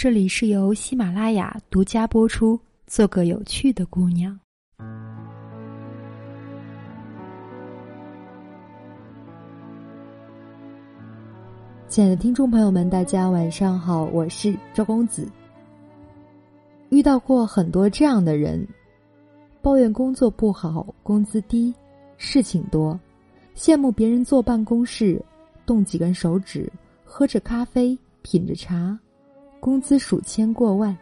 这里是由喜马拉雅独家播出。做个有趣的姑娘。亲爱的听众朋友们，大家晚上好，我是周公子。遇到过很多这样的人，抱怨工作不好，工资低，事情多，羡慕别人坐办公室，动几根手指，喝着咖啡，品着茶，工资数千过万。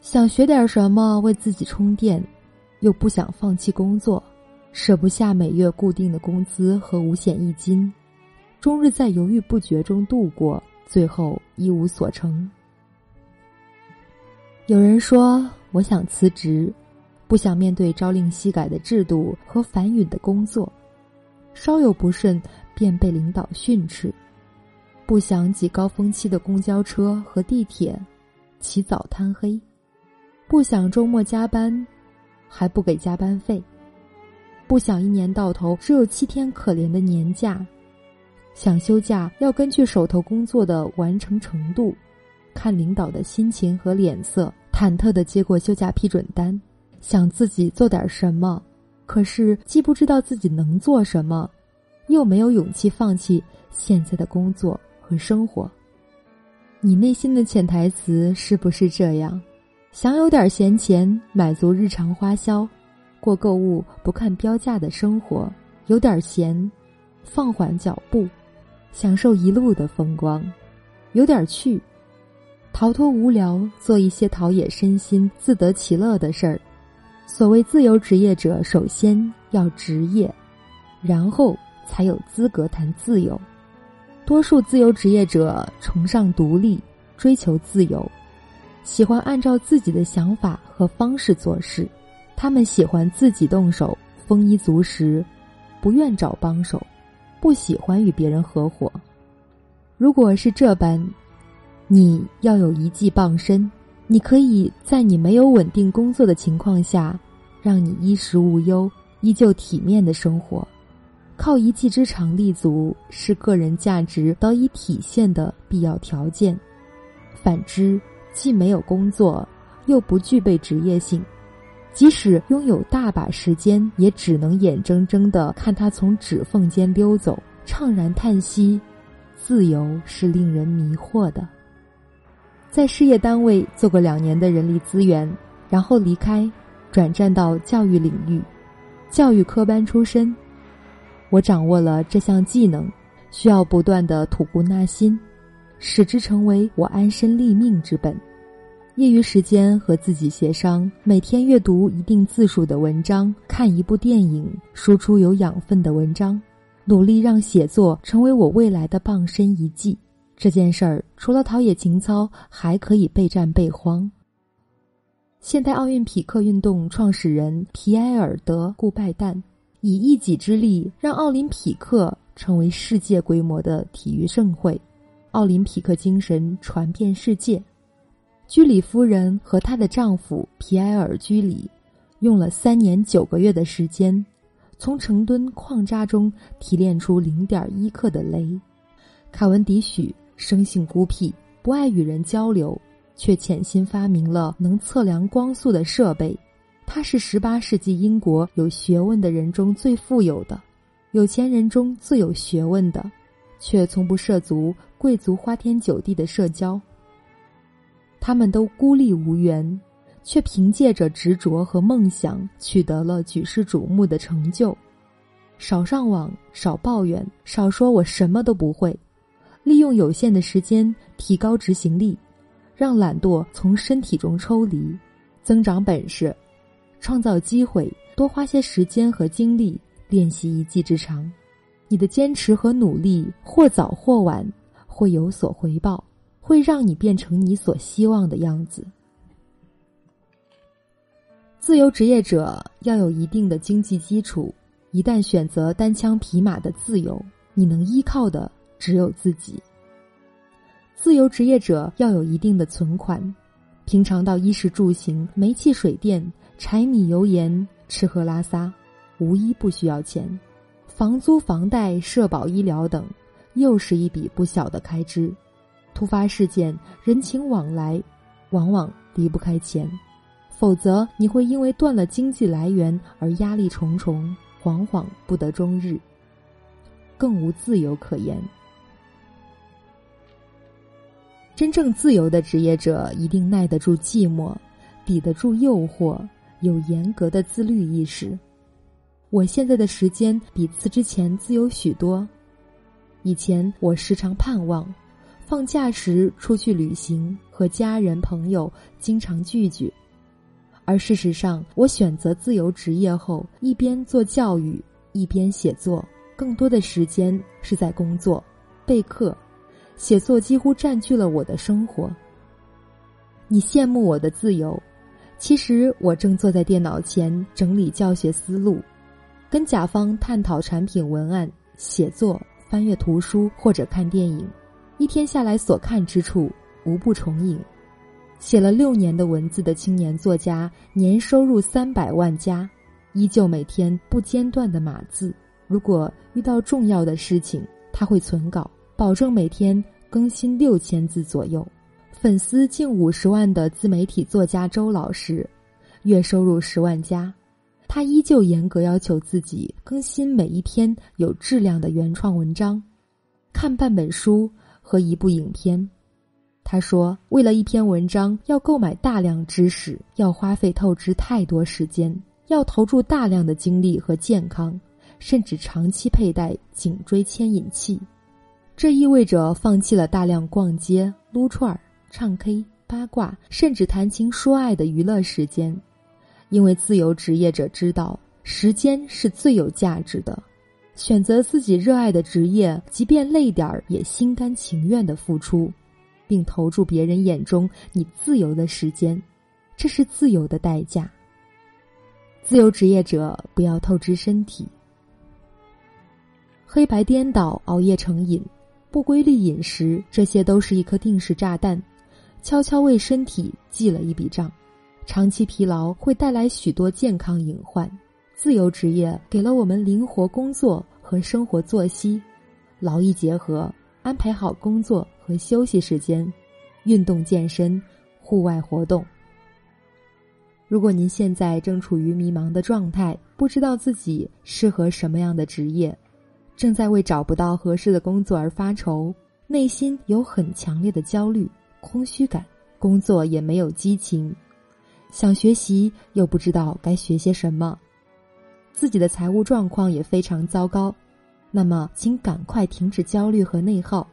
想学点什么为自己充电，又不想放弃工作，舍不下每月固定的工资和五险一金，终日在犹豫不决中度过，最后一无所成。有人说：“我想辞职，不想面对朝令夕改的制度和繁冗的工作，稍有不慎便被领导训斥，不想挤高峰期的公交车和地铁，起早贪黑。”不想周末加班，还不给加班费；不想一年到头只有七天可怜的年假；想休假要根据手头工作的完成程度，看领导的心情和脸色，忐忑的接过休假批准单；想自己做点什么，可是既不知道自己能做什么，又没有勇气放弃现在的工作。和生活。你内心的潜台词是不是这样？想有点闲钱，满足日常花销，过购物不看标价的生活；有点闲，放缓脚步，享受一路的风光；有点趣，逃脱无聊，做一些陶冶身心、自得其乐的事儿。所谓自由职业者，首先要职业，然后才有资格谈自由。多数自由职业者崇尚独立，追求自由。喜欢按照自己的想法和方式做事，他们喜欢自己动手，丰衣足食，不愿找帮手，不喜欢与别人合伙。如果是这般，你要有一技傍身，你可以在你没有稳定工作的情况下，让你衣食无忧，依旧体面的生活。靠一技之长立足，是个人价值得以体现的必要条件。反之，既没有工作，又不具备职业性，即使拥有大把时间，也只能眼睁睁的看他从指缝间溜走，怅然叹息。自由是令人迷惑的。在事业单位做过两年的人力资源，然后离开，转战到教育领域，教育科班出身，我掌握了这项技能，需要不断的吐故纳新。使之成为我安身立命之本。业余时间和自己协商，每天阅读一定字数的文章，看一部电影，输出有养分的文章，努力让写作成为我未来的傍身一技。这件事儿除了陶冶情操，还可以备战备荒。现代奥运匹克运动创始人皮埃尔·德·顾拜旦，以一己之力让奥林匹克成为世界规模的体育盛会。奥林匹克精神传遍世界。居里夫人和她的丈夫皮埃尔·居里用了三年九个月的时间，从成吨矿渣中提炼出零点一克的镭。卡文迪许生性孤僻，不爱与人交流，却潜心发明了能测量光速的设备。他是十八世纪英国有学问的人中最富有的，有钱人中最有学问的。却从不涉足贵族花天酒地的社交。他们都孤立无援，却凭借着执着和梦想取得了举世瞩目的成就。少上网，少抱怨，少说我什么都不会，利用有限的时间提高执行力，让懒惰从身体中抽离，增长本事，创造机会，多花些时间和精力练习一技之长。你的坚持和努力，或早或晚会有所回报，会让你变成你所希望的样子。自由职业者要有一定的经济基础，一旦选择单枪匹马的自由，你能依靠的只有自己。自由职业者要有一定的存款，平常到衣食住行、煤气水电、柴米油盐、吃喝拉撒，无一不需要钱。房租、房贷、社保、医疗等，又是一笔不小的开支。突发事件、人情往来，往往离不开钱，否则你会因为断了经济来源而压力重重，惶惶不得终日，更无自由可言。真正自由的职业者一定耐得住寂寞，抵得住诱惑，有严格的自律意识。我现在的时间比辞职前自由许多。以前我时常盼望放假时出去旅行，和家人朋友经常聚聚，而事实上，我选择自由职业后，一边做教育，一边写作，更多的时间是在工作、备课。写作几乎占据了我的生活。你羡慕我的自由，其实我正坐在电脑前整理教学思路，跟甲方探讨产品文案、写作、翻阅图书或者看电影，一天下来所看之处无不重影。写了六年的文字的青年作家，年收入三百万加，依旧每天不间断的码字。如果遇到重要的事情，他会存稿。保证每天更新六千字左右，粉丝近五十万的自媒体作家周老师，月收入十万加，他依旧严格要求自己更新每一篇有质量的原创文章，看半本书和一部影片。他说，为了一篇文章要购买大量知识，要花费透支太多时间，要投注大量的精力和健康，甚至长期佩戴颈椎牵引器。这意味着放弃了大量逛街、撸串儿、唱 K、八卦，甚至谈情说爱的娱乐时间，因为自由职业者知道时间是最有价值的，选择自己热爱的职业，即便累点儿也心甘情愿的付出，并投注别人眼中你自由的时间，这是自由的代价。自由职业者不要透支身体，黑白颠倒，熬夜成瘾。不规律饮食，这些都是一颗定时炸弹，悄悄为身体记了一笔账。长期疲劳会带来许多健康隐患。自由职业给了我们灵活工作和生活作息，劳逸结合，安排好工作和休息时间，运动健身，户外活动。如果您现在正处于迷茫的状态，不知道自己适合什么样的职业。正在为找不到合适的工作而发愁，内心有很强烈的焦虑、空虚感，工作也没有激情，想学习又不知道该学些什么，自己的财务状况也非常糟糕，那么请赶快停止焦虑和内耗。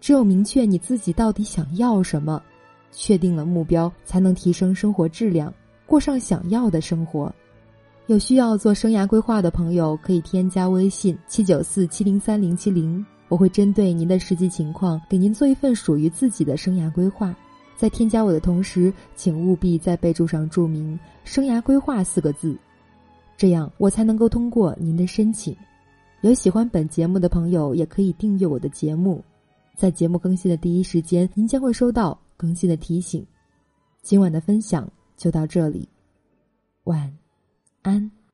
只有明确你自己到底想要什么，确定了目标，才能提升生活质量，过上想要的生活。有需要做生涯规划的朋友，可以添加微信七九四七零三零七零，我会针对您的实际情况，给您做一份属于自己的生涯规划。在添加我的同时，请务必在备注上注明“生涯规划”四个字，这样我才能够通过您的申请。有喜欢本节目的朋友，也可以订阅我的节目，在节目更新的第一时间，您将会收到更新的提醒。今晚的分享就到这里，晚。安。